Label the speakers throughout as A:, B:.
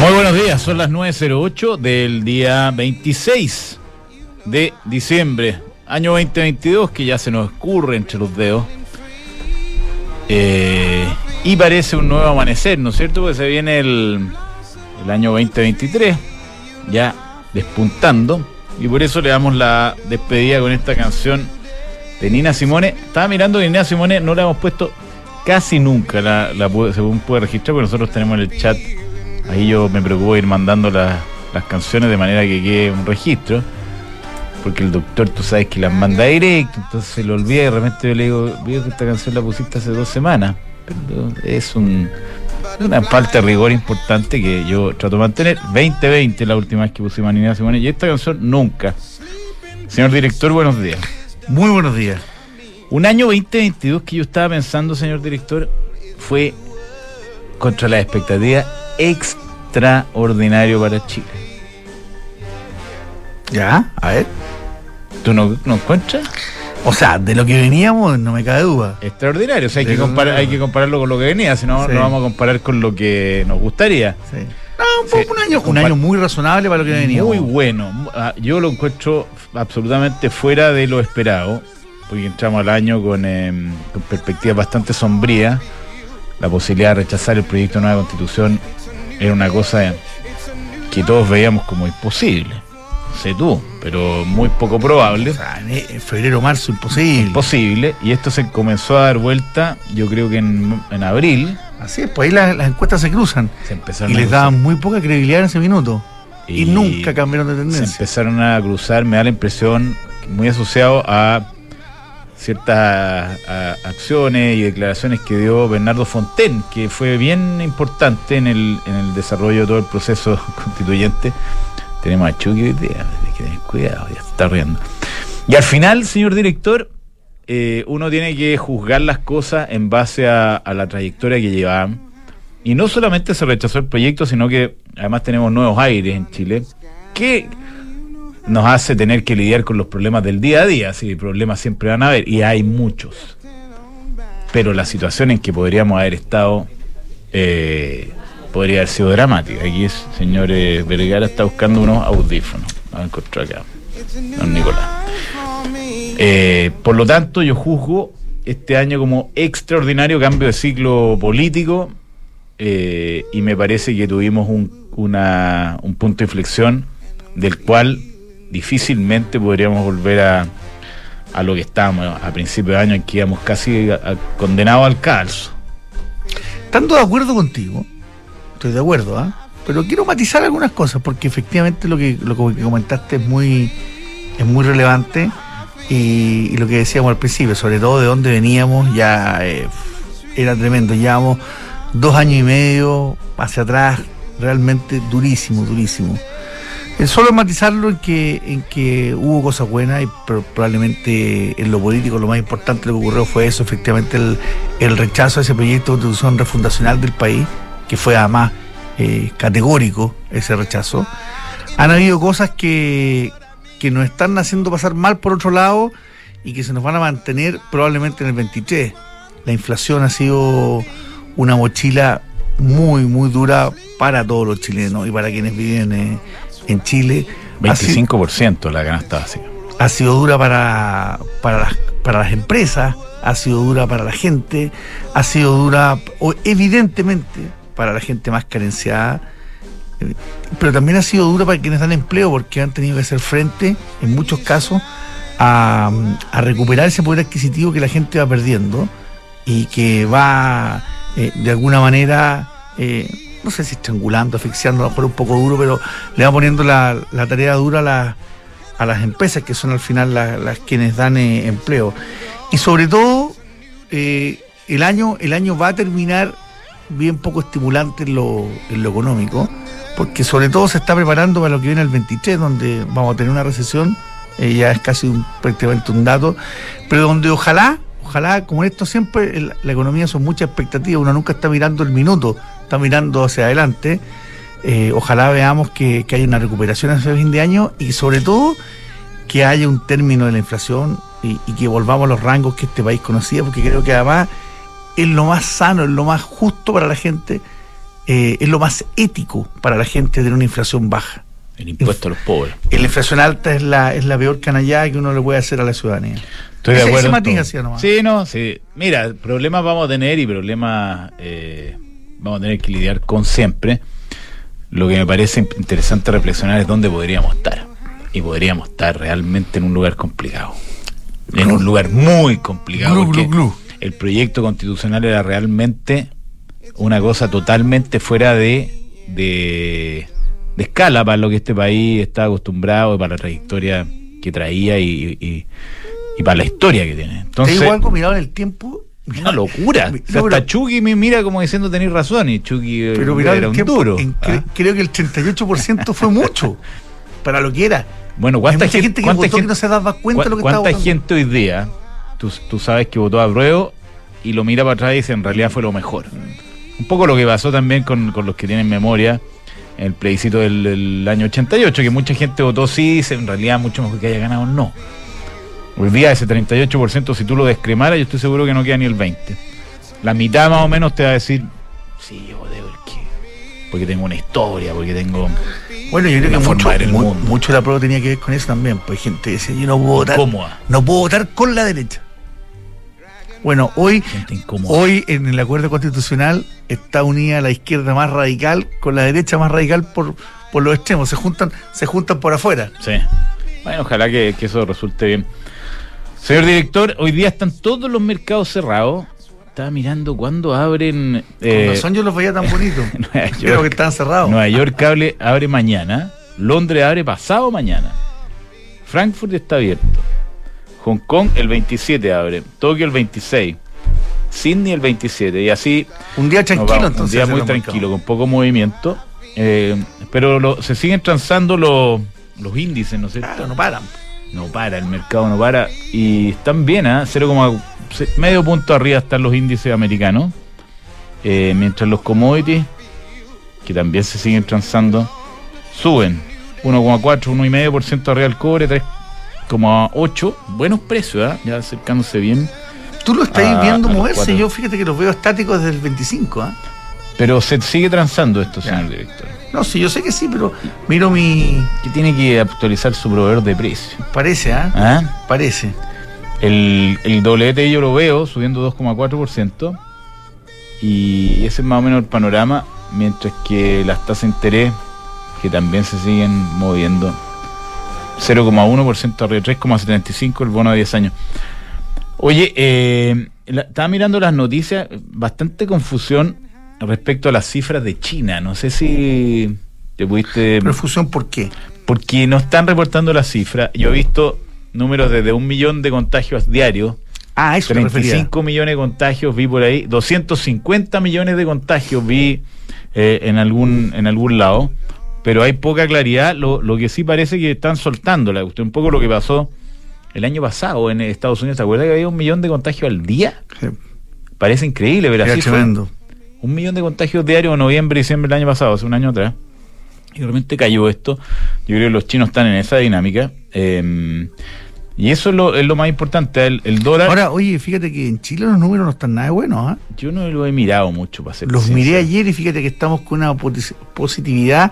A: Muy buenos días, son las 9.08 del día 26 de diciembre, año 2022, que ya se nos escurre entre los dedos. Eh, y parece un nuevo amanecer, ¿no es cierto? Porque se viene el, el año 2023, ya despuntando. Y por eso le damos la despedida con esta canción de Nina Simone. Estaba mirando que Nina Simone no la hemos puesto casi nunca, la, la según puede registrar, porque nosotros tenemos en el chat. Ahí yo me preocupo de ir mandando las- las canciones de manera que quede un registro. Porque el doctor, tú sabes que las manda directo, entonces se lo olvida y de repente yo le digo, veo que esta canción la pusiste hace dos semanas. Pero es un, una falta de rigor importante que yo trato de mantener. 2020 la última vez que pusimos a Nina Simone y esta canción nunca. Señor director, buenos días.
B: Muy buenos días.
A: Un año 2022 que yo estaba pensando, señor director, fue contra la expectativa extraordinario para Chile.
B: Ya, a ver.
A: ¿Tú no, no encuentras?
B: O sea, de lo que veníamos, no me cabe duda.
A: Extraordinario, o sea, hay que, comparar, hay que compararlo con lo que venía, si no,
B: Sí.
A: no vamos a comparar con lo que nos gustaría.
B: Sí. No, un, poco-
A: Sí.
B: un año, un año muy razonable para lo que veníamos.
A: Muy bueno. Ah, Yo lo encuentro absolutamente fuera de lo esperado, porque entramos al año con, em, con perspectivas bastante sombrías. La posibilidad de rechazar el proyecto de nueva constitución era una cosa que todos veíamos como imposible. Sé tú, pero muy poco probable.
B: O sea, en, febrero, marzo, imposible.
A: Posible. Y esto se comenzó a dar vuelta, yo creo que en, en abril.
B: Así es, pues ahí las, las encuestas se cruzan.
A: Se empezaron
B: Y les daban muy poca credibilidad en ese minuto. Y, nunca cambiaron de
A: se
B: tendencia.
A: empezaron a cruzar, me da la impresión, muy asociado a ciertas a- acciones y declaraciones que dio Bernardo Fonten, que fue bien importante en el, en el desarrollo de todo el proceso constituyente. Tenemos a Chucky hoy día, hay que tener cuidado, ya se está riendo. Y al final, señor director, eh, uno tiene que juzgar las cosas en base a, a la trayectoria que llevaban. Y no solamente se rechazó el proyecto, sino que además tenemos nuevos aires en Chile, que nos hace tener que lidiar con los problemas del día a día. Sí, problemas siempre van a haber, y hay muchos. Pero la situación en que podríamos haber estado eh, podría haber sido dramática. Aquí es, señor eh, Vergara está buscando unos audífonos. Los encontró acá, don Nicolás. Eh, por lo tanto, yo juzgo este año como extraordinario cambio de ciclo político eh, y me parece que tuvimos un, punto de inflexión del cual difícilmente podríamos volver a, a lo que estábamos a principios de año en que íbamos casi condenados al calzo.
B: Estando de acuerdo contigo, estoy de acuerdo, ¿ah? Pero quiero matizar algunas cosas, porque efectivamente lo que, lo que comentaste es muy, es muy relevante. Y, lo que decíamos al principio, sobre todo de dónde veníamos, ya eh, era tremendo. Llevamos dos años y medio hacia atrás, realmente durísimo, durísimo. Eh, solo matizarlo en que, en que hubo cosas buenas y pro- probablemente en lo político lo más importante lo que ocurrió fue eso, efectivamente el, el rechazo a ese proyecto de constitución refundacional del país, que fue además eh, categórico ese rechazo. Han habido cosas que, que nos están haciendo pasar mal por otro lado y que se nos van a mantener probablemente en el 23. La inflación ha sido una mochila muy, muy dura para todos los chilenos y para quienes viven eh, en Chile. Ha sido-
A: 25% la canasta básica.
B: ha sido dura para, para, las, para las empresas, ha sido dura para la gente, ha sido dura, o evidentemente, para la gente más carenciada, pero también ha sido dura para quienes dan empleo, porque han tenido que hacer frente, en muchos casos, a, recuperar ese poder adquisitivo que la gente va perdiendo y que va, eh, de alguna manera, eh, no sé si estrangulando, asfixiando, a lo mejor un poco duro, pero le va poniendo la, tarea dura a la a las empresas que son al final la- las quienes dan eh, empleo. Y sobre todo, el, año, el año va a terminar bien poco estimulante en lo, en lo económico, porque sobre todo se está preparando para lo que viene el 23, donde vamos a tener una recesión, eh, ya es casi un, prácticamente un dato, pero donde ojalá, ojalá, como en esto siempre, el- la economía son muchas expectativas, uno nunca está mirando el minuto, está mirando hacia adelante. Eh, ojalá veamos que, que hay una recuperación hacia fin de año y sobre todo que haya un término de la inflación y que volvamos a los rangos que este país conocía, porque creo que además es lo más sano, es lo más justo para la gente, eh, es lo más ético para la gente tener una inflación baja.
A: El impuesto a los pobres.
B: La inflación alta es la, es la peor canallada que uno le puede hacer a la ciudadanía.
A: Estoy de
B: Ese-
A: acuerdo.
B: ese
A: en
B: matiz hacía nomás.
A: Sí, no, sí. Mira, problemas vamos a tener y problemas eh, vamos a tener que lidiar con siempre. Lo que me parece interesante reflexionar es dónde podríamos estar. Y podríamos estar realmente en un lugar complicado. En un lugar muy complicado.
B: Glu, glu, glu.
A: El proyecto constitucional era realmente una cosa totalmente fuera de, de, de escala para lo que este país está acostumbrado y para la trayectoria que traía y, y- y para la historia que tiene.
B: Te
A: Entonces,
B: digo algo mirado en el tiempo.
A: una locura.
B: No,
A: O sea,
B: pero-
A: hasta Chucky me mira como diciendo tenéis razón y Chucky eh,
B: Pero
A: era un
B: tiempo,
A: duro.
B: en-
A: ¿ah?
B: cre- creo que el 38% fue mucho para lo que era.
A: Bueno,
B: Hay
A: ¿cuánta
B: mucha gente que votó que no se daba cuenta de lo que estaba
A: ¿Cuánta gente hoy día, tú, tú sabes que votó a prueba y lo mira para atrás y dice en realidad fue lo mejor? Un poco lo que pasó también con, con los que tienen memoria en el plebiscito del, del año 88, que mucha gente votó sí, y dice en realidad mucho mejor que haya ganado no. Hoy día ese 38%, si tú lo descremaras, yo estoy seguro que no queda ni el 20%. La mitad más o menos te va a decir, sí, yo voté porque, porque tengo una historia, porque tengo...
B: Bueno, yo creo que mucho,
A: de ver el
B: mu-
A: mundo.
B: mucho de la prueba tenía que ver con eso también. Pues gente decía, yo no puedo votar.
A: Incómoda.
B: No puedo votar con la derecha. Bueno, hoy, hoy en el acuerdo constitucional está unida la izquierda más radical con la derecha más radical por, por los extremos. Se juntan, se juntan por afuera.
A: Sí. Bueno, ojalá que, que eso resulte bien. Señor director, hoy día están todos los mercados cerrados. Estaba mirando cuándo abren.
B: Con
A: eh,
B: razón yo los veía tan bonitos. Creo que están cerrados.
A: Nueva York Cable abre mañana. Londres abre pasado mañana. Frankfurt está abierto. Hong Kong el 27 abre. Tokio el 26. Sydney el 27. Y así
B: Un día tranquilo,
A: vamos,
B: entonces.
A: Un día muy tranquilo, con poco movimiento. Eh, pero lo- se siguen transando los, los índices, ¿no es cierto?
B: Claro, no paran.
A: No para, el mercado no para. Y están bien, ¿ah? 0, se- medio punto arriba están los índices americanos. Eh, mientras los commodities, que también se siguen transando, suben. 1,4, 1,5% arriba el cobre, 3,8. Buenos precios, ¿ah? Ya acercándose bien.
B: Tú lo estás viendo
A: a
B: moverse. Yo fíjate que los veo estáticos desde el 25. ¿ah?
A: Pero se sigue transando esto,
B: Ya.
A: señor director.
B: No, sí, yo sé que sí, pero miro mi.
A: Que tiene que actualizar su proveedor de precio.
B: Parece, ¿ah?
A: ¿Ah?
B: Parece.
A: El, el WT yo lo veo subiendo 2,4% y ese es más o menos el panorama, mientras que las tasas de interés, que también se siguen moviendo, 0,1% arriba, 3,75% el bono a 10 años. Oye, eh, la- estaba mirando las noticias, bastante confusión respecto a las cifras de China, no sé si te pudiste...
B: Profusión, ¿por qué?
A: Porque no están reportando las cifras, yo he visto números desde un millón de contagios diarios
B: Ah, eso me refería.
A: 35 millones de contagios vi por ahí, 250 millones de contagios vi eh, en algún en algún lado, pero hay poca claridad. Lo, lo que sí parece que están soltando la cuestión, un poco lo que pasó el año pasado en Estados Unidos. ¿Te acuerdas que había un millón de contagios al día?
B: Sí,
A: Parece increíble, pero así
B: tremendo.
A: Un millón de contagios diarios en noviembre y diciembre del año pasado, hace un año atrás. Y realmente cayó esto. Yo creo que los chinos están en esa dinámica. eh, y eso es lo, es lo más importante. El, el dólar.
B: Ahora, oye, fíjate que en Chile los números no están nada buenos. ¿ah?
A: Yo no lo he mirado mucho para ser
B: Los
A: sincero.
B: miré ayer y fíjate que estamos con una posi- positividad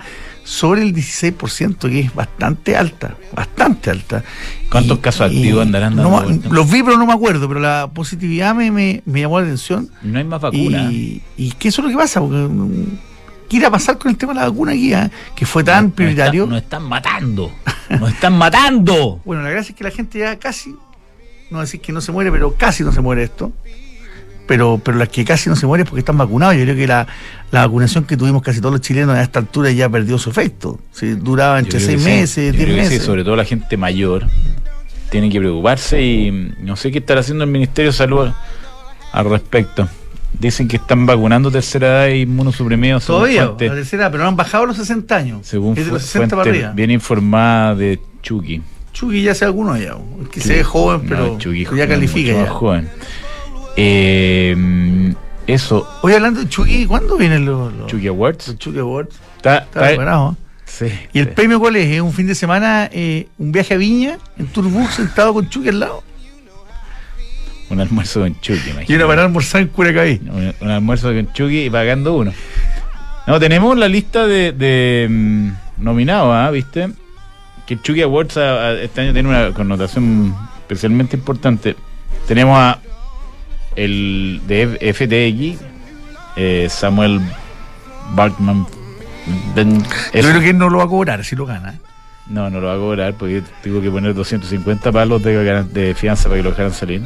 B: sobre el 16%, que es bastante alta, bastante alta.
A: ¿Cuántos casos activos andarán dando
B: no? Los vi, pero no me acuerdo, pero la positividad me, me, me llamó la atención.
A: No hay más vacuna.
B: Y, y eso es lo que pasa, porque mm, ¿qué irá a pasar con el tema de la vacuna aquí? ah? Que fue tan
A: Nos
B: prioritario.
A: están- Nos están matando. Nos están matando.
B: Bueno, la gracia es que la gente ya casi, no decir que no se muere, pero casi no se muere esto. Pero, pero las que casi no se mueren es porque están vacunados. Yo creo que la, la vacunación que tuvimos casi todos los chilenos a esta altura ya perdió su efecto. Sí, duraba entre seis
A: sí.
B: meses,
A: Yo
B: diez
A: creo que sí,
B: meses.
A: sobre todo la gente mayor tiene que preocuparse y no sé qué estará haciendo el Ministerio de Salud al, respecto. Dicen que están vacunando tercera edad y inmunosuprimidos.
B: Todavía,
A: fuente-
B: la tercera, pero no han bajado los 60 años.
A: según
B: es de
A: fu-
B: los 60 para arriba.
A: bien informada de Chucky.
B: Chucky ya sea alguno ya, que se ve joven, pero,
A: No, Chucky
B: pero ya
A: joven,
B: califica
A: mucho
B: ya.
A: más joven. Eh, eso,
B: Oye, hablando de Chucky, ¿cuándo vienen los, los,
A: Chucky Awards.
B: los Chucky Awards?
A: Está,
B: Está preparado. ¿eh?
A: Sí.
B: ¿Y el
A: sí.
B: premio cuál es? ¿Es un fin de semana, eh, un viaje a Viña, en Turbus, sentado con Chucky al lado?
A: Un almuerzo con Chucky,
B: Y
A: imagínate.
B: una para almorzar en Curacaví.
A: Un, un almuerzo con Chucky y pagando uno. No, tenemos la lista de, de, mm, nominados, ¿ah? ¿viste? Que Chucky Awards a- a- este año tiene una connotación especialmente importante. Tenemos a el de FTX, eh, Samuel Barkman. Ben-
B: Yo creo que no lo va a cobrar si lo gana.
A: no, no lo va a cobrar porque tuvo que poner 250 palos de, de fianza para que lo dejaran salir.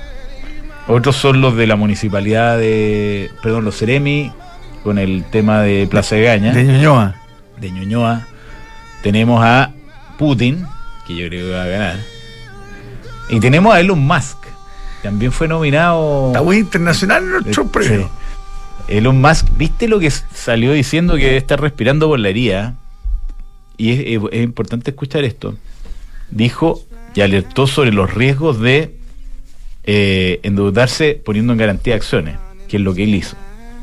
A: Otros son los de la municipalidad de. Perdón, los Ceremi, con el tema de Plaza de Gaña,
B: De Ñuñoa.
A: de Ñuñoa. Tenemos a Putin, que yo creo que va a ganar. Y tenemos a Elon Musk. También fue nominado.
B: Está muy internacional nuestro
A: Eh,
B: premio.
A: sí. Elon Musk, ¿viste lo que salió diciendo que está respirando por la herida? Y es, es- es importante escuchar esto. Dijo y alertó sobre los riesgos de eh, endeudarse poniendo en garantía acciones, que es lo que él hizo.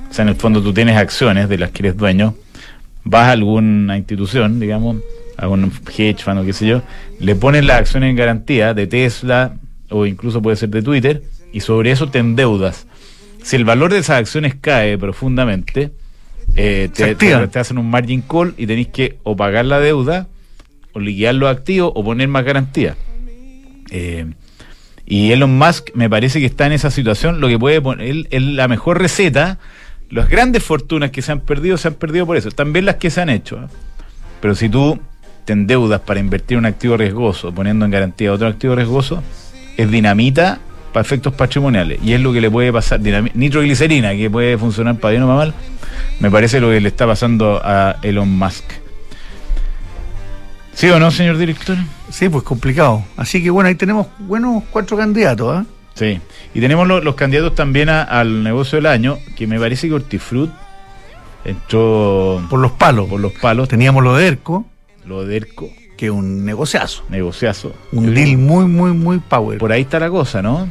A: O sea, en el fondo tú tienes acciones de las que eres dueño, vas a alguna institución, digamos, a un hedge fund o qué sé yo, le pones las acciones en garantía de Tesla o incluso puede ser de Twitter, y sobre eso te endeudas. Si el valor de esas acciones cae profundamente, eh, te,
B: activa.
A: te- te hacen un margin call y tenéis que o pagar la deuda, o liquidar los activos, o poner más garantía. Eh, y Elon Musk me parece que está en esa situación, lo que puede poner, él, él la mejor receta, las grandes fortunas que se han perdido, se han perdido por eso, también las que se han hecho. ¿eh? Pero si tú te endeudas para invertir en un activo riesgoso, poniendo en garantía otro activo riesgoso, es dinamita para efectos patrimoniales. Y es lo que le puede pasar, nitroglicerina, que puede funcionar para bien o para mal, me parece lo que le está pasando a Elon Musk. ¿Sí o no, señor director?
B: Sí, pues complicado. Así que bueno, ahí tenemos buenos cuatro candidatos. ¿ah?
A: Sí. Y tenemos lo- los candidatos también a- al negocio del año, que me parece que Hortifruit entró
B: Por los palos.
A: por los palos,
B: Teníamos lo de ERCO,
A: lo de ERCO,
B: que es un negociazo.
A: negociazo.
B: Un
A: Yo
B: deal
A: creo-
B: muy, muy, muy power.
A: Por ahí está la cosa, ¿no?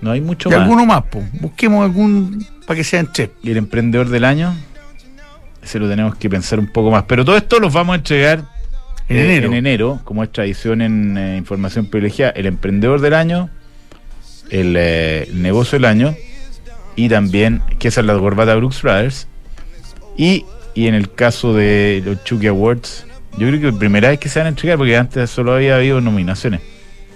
A: No hay mucho
B: y
A: más.
B: alguno más. Busquemos algún para que sean tres.
A: Y el emprendedor del año, ese lo tenemos que pensar un poco más. Pero todo esto los vamos a entregar
B: En
A: eh,
B: enero.
A: en enero, como es tradición en eh, información privilegiada, el emprendedor del año, el, eh, el negocio del año y también que esa es la corbata Brooks Brothers. Y, y en el caso de los Chucky Awards, yo creo que es la primera vez que se van a entregar, porque antes solo había habido nominaciones.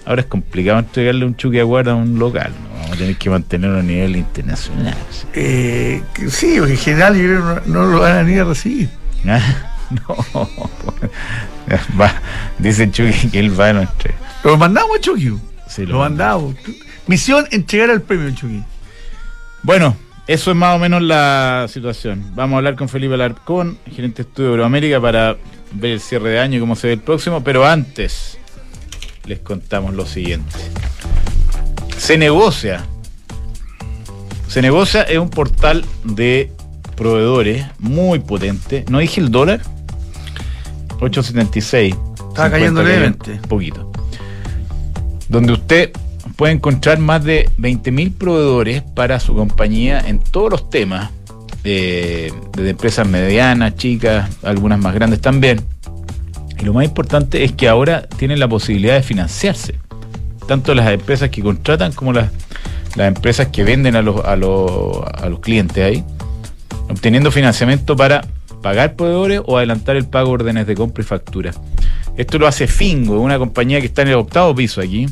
A: Ahora es complicado entregarle un Chucky Award a un local, ¿no? vamos a tener que mantenerlo a nivel internacional.
B: Eh, sí, porque en general yo creo que no, no lo van a ni a recibir.
A: Ah, No, va, dice Chucky que él va a no entregar.
B: Lo mandamos a Chucky.
A: Sí,
B: lo, mandamos. Misión, entregar el premio Chucky.
A: Bueno, eso es más o menos la situación. Vamos a hablar con Felipe Alarcón, gerente de Estudio Euroamérica, para ver el cierre de año y cómo se ve el próximo. Pero antes, les contamos lo siguiente. Se negocia. Se negocia es un portal de proveedores muy potente. ¿No dije el dólar? 876.
B: Estaba cayendo
A: 50
B: levemente.
A: Un poquito. Donde usted puede encontrar más de 20.000 proveedores para su compañía en todos los temas, eh, desde empresas medianas, chicas, algunas más grandes también. Y lo más importante es que ahora tienen la posibilidad de financiarse, tanto las empresas que contratan como las, las empresas que venden a los, a, los, a los clientes ahí, obteniendo financiamiento para pagar proveedores o adelantar el pago de órdenes de compra y factura. Esto lo hace Fingo, una compañía que está en el octavo piso aquí,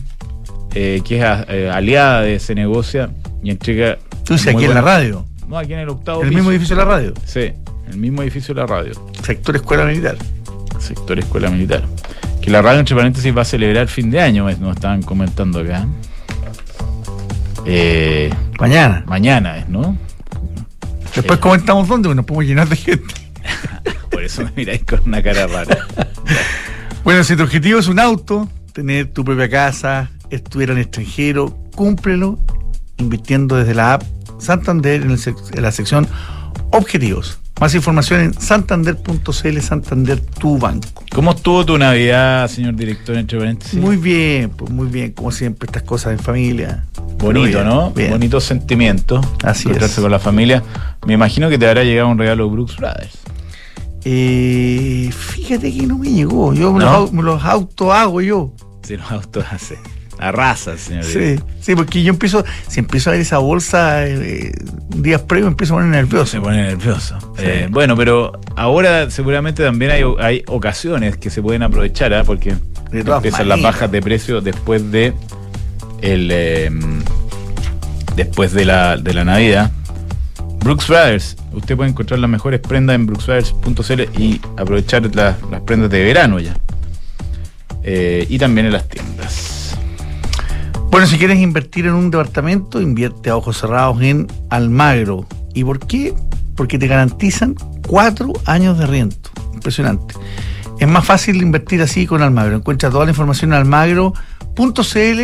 A: eh, que es a- eh, aliada de ese negocio y entrega.
B: Tú aquí en la radio.
A: No, aquí en el octavo
B: el
A: piso.
B: mismo edificio de la radio.
A: Sí, el mismo edificio de la radio,
B: Sector Escuela Militar.
A: sector Escuela Militar. Que la radio, entre paréntesis, va a celebrar fin de año, nos estaban comentando acá. Eh,
B: Mañana.
A: mañana es, ¿no?
B: Después comentamos dónde, porque nos podemos llenar de gente.
A: Por eso me miráis con una cara rara.
B: Bueno, si tu objetivo es un auto, tener tu propia casa, estudiar en el extranjero, cúmplelo invirtiendo desde la app Santander en, el sec- en la sección Objetivos. Más información en santander.cl, Santander, tu banco.
A: ¿Cómo estuvo tu Navidad, señor director, entre paréntesis?
B: Muy bien, pues muy bien, como siempre, estas cosas en familia.
A: Bonito,
B: bien,
A: ¿no?
B: bien.
A: Bonito sentimiento.
B: Así
A: encontrarse
B: es.
A: con la familia. Me imagino que te habrá llegado un regalo Brooks Brothers.
B: Eh, fíjate que no me llegó. Yo me, los, los auto hago yo.
A: Si los autos hace. Arrasa, señor.
B: Sí, sí, porque yo empiezo, si empiezo a ver esa bolsa eh, días previos, empiezo a poner nervioso.
A: Se pone nervioso.
B: Sí.
A: Eh, bueno, pero ahora seguramente también hay, hay ocasiones que se pueden aprovechar, ¿ah? porque empiezan las bajas de precio después de el eh, después de la, de la Navidad. Brooks Brothers, usted puede encontrar las mejores prendas en brooksbrothers.cl y aprovechar las, las prendas de verano ya. Eh, y también en las tiendas.
B: Bueno, si quieres invertir en un departamento, invierte a ojos cerrados en Almagro. ¿Y por qué? Porque te garantizan cuatro años de riento. Impresionante. Es más fácil invertir así con Almagro. Encuentra toda la información en almagro.cl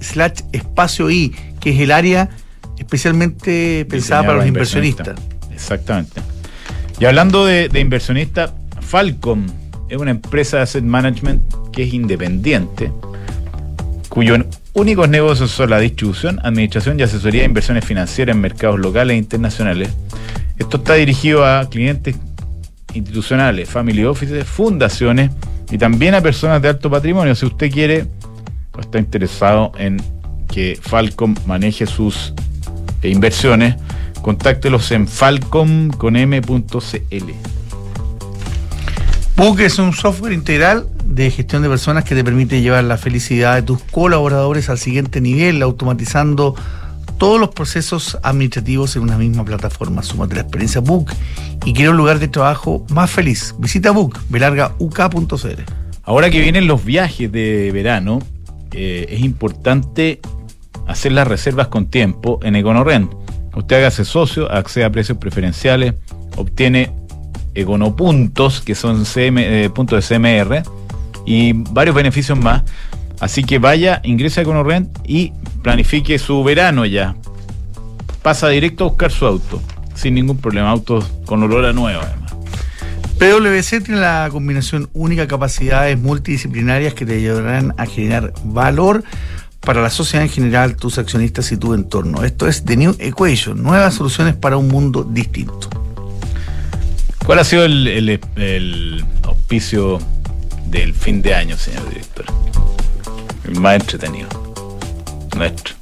B: slash espacio I, que es el área especialmente pensada para los inversionistas.
A: Exactamente. Y hablando de, de inversionistas, Falcom es una empresa de asset management que es independiente, cuyos únicos negocios son la distribución, administración y asesoría de inversiones financieras en mercados locales e internacionales. Esto está dirigido a clientes institucionales, family offices, fundaciones y también a personas de alto patrimonio. Si usted quiere o está interesado en que Falcom maneje sus eh, inversiones, contáctelos en falcom.m.cl.
B: Book es un software integral de gestión de personas que te permite llevar la felicidad de tus colaboradores al siguiente nivel, automatizando todos los procesos administrativos en una misma plataforma. Súmate la experiencia Book y quiero un lugar de trabajo más feliz. Visita Book, belargauk.cl.
A: Ahora que vienen los viajes de verano, eh, es importante hacer las reservas con tiempo en EconoRent. Usted hágase socio, accede a precios preferenciales, obtiene Econopuntos, que son CM, eh, puntos de CMR, y varios beneficios más. Así que vaya, ingrese a EconoRent y planifique su verano ya. Pasa directo a buscar su auto, sin ningún problema. Autos con olor a nuevo, además.
B: PwC tiene la combinación única de capacidades multidisciplinarias que te ayudarán a generar valor para la sociedad en general, tus accionistas y tu entorno. Esto es The New Equation, nuevas soluciones para un mundo distinto.
A: ¿Cuál ha sido el, el- el auspicio del fin de año, señor director? El más entretenido. Nuestro.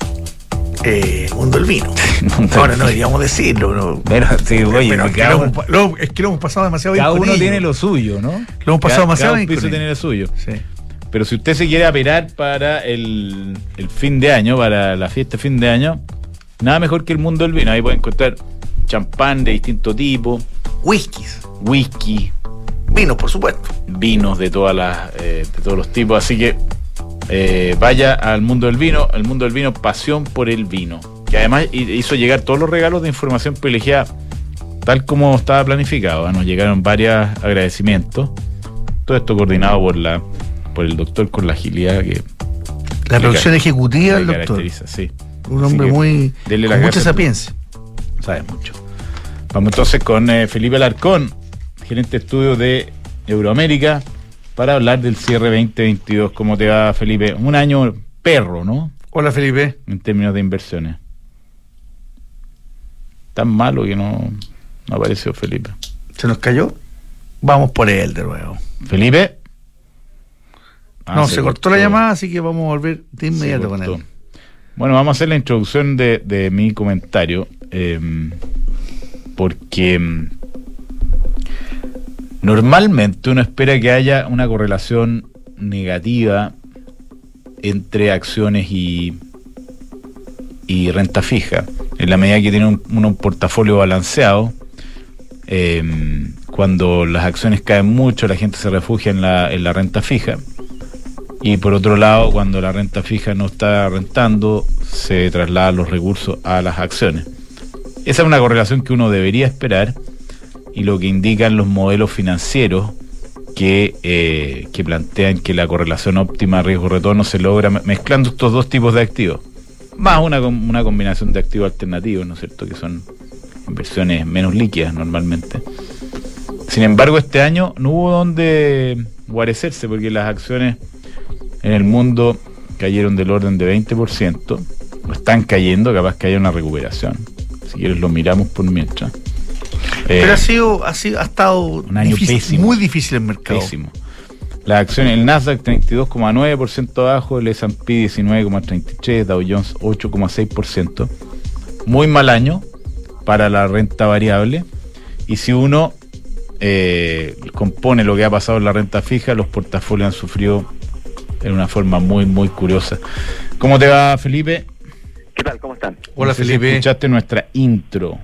B: Eh, mundo del vino.
A: Mundo
B: Ahora no deberíamos decirlo. No.
A: Pero, sí, oye,
B: Pero es, que
A: cada,
B: lo
A: uno,
B: hemos, lo- es que lo hemos pasado demasiado bien
A: cada uno tiene lo suyo, ¿no?
B: Lo hemos pasado
A: Cada-
B: demasiado
A: cada
B: bien
A: tiene lo suyo.
B: Sí.
A: Pero si usted se quiere aperar para el, el fin de año, para la fiesta de fin de año, nada mejor que el mundo del vino. Ahí puede encontrar champán de distinto tipo,
B: Whiskies.
A: whisky,
B: Vino, por supuesto.
A: vinos de todas las eh, de todos los tipos así que eh, vaya al mundo del vino el mundo del vino pasión por el vino que además hi- hizo llegar todos los regalos de información privilegiada tal como estaba planificado ¿eh? nos llegaron varios agradecimientos todo esto coordinado por la por el doctor con la agilidad que
B: La producción ejecutiva del doctor.
A: sí
B: Un
A: Así
B: hombre muy.
A: dele
B: con mucha sapiencia.
A: sabe mucho vamos entonces con eh, Felipe Alarcón gerente de estudio de Euroamérica para hablar del cierre 2022 cómo te va Felipe un año perro ¿no?
B: Hola, Felipe.
A: en términos de inversiones. Tan malo que no, no apareció Felipe.
B: ¿Se nos cayó? Vamos por él de nuevo.
A: ¿Felipe? Ah,
B: no, se, cortó la llamada, así que vamos a volver de inmediato con él.
A: Bueno, vamos a hacer la introducción de, de mi comentario. eh, porque mm, normalmente uno espera que haya una correlación negativa entre acciones y, y renta fija. En la medida que tiene un, un portafolio balanceado, eh, cuando las acciones caen mucho, la gente se refugia en la, en la renta fija. Y por otro lado, cuando la renta fija no está rentando, se trasladan los recursos a las acciones. Esa es una correlación que uno debería esperar y lo que indican los modelos financieros que, eh, que plantean que la correlación óptima riesgo-retorno se logra me- mezclando estos dos tipos de activos. Más una, una combinación de activos alternativos, ¿no es cierto? Que son inversiones menos líquidas normalmente. Sin embargo, este año no hubo donde guarecerse porque las acciones en el mundo cayeron del orden de 20%, o están cayendo, capaz que haya una recuperación. Si quieres lo miramos por mientras. Eh,
B: Pero ha sido, ha sido, ha estado
A: Un año
B: difícil-
A: pésimo.
B: muy difícil el mercado.
A: Pésimo. Las acciones, el Nasdaq 32,9% abajo, el S&P 19,33%, Dow Jones 8,6%. Muy mal año para la renta variable. Y si uno eh, compone lo que ha pasado en la renta fija, los portafolios han sufrido en una forma muy, muy curiosa. ¿Cómo te va, Felipe?
C: ¿Qué tal? ¿Cómo están?
B: Hola,
A: No sé si
B: Felipe.
A: escuchaste nuestra intro